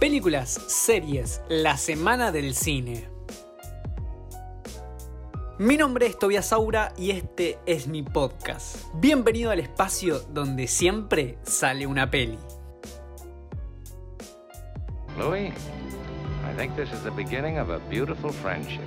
Películas, series, la semana del cine. Mi nombre es Tobias Saura y este es mi podcast. Bienvenido al espacio donde siempre sale una peli. Louis, I think this is the beginning of a beautiful friendship.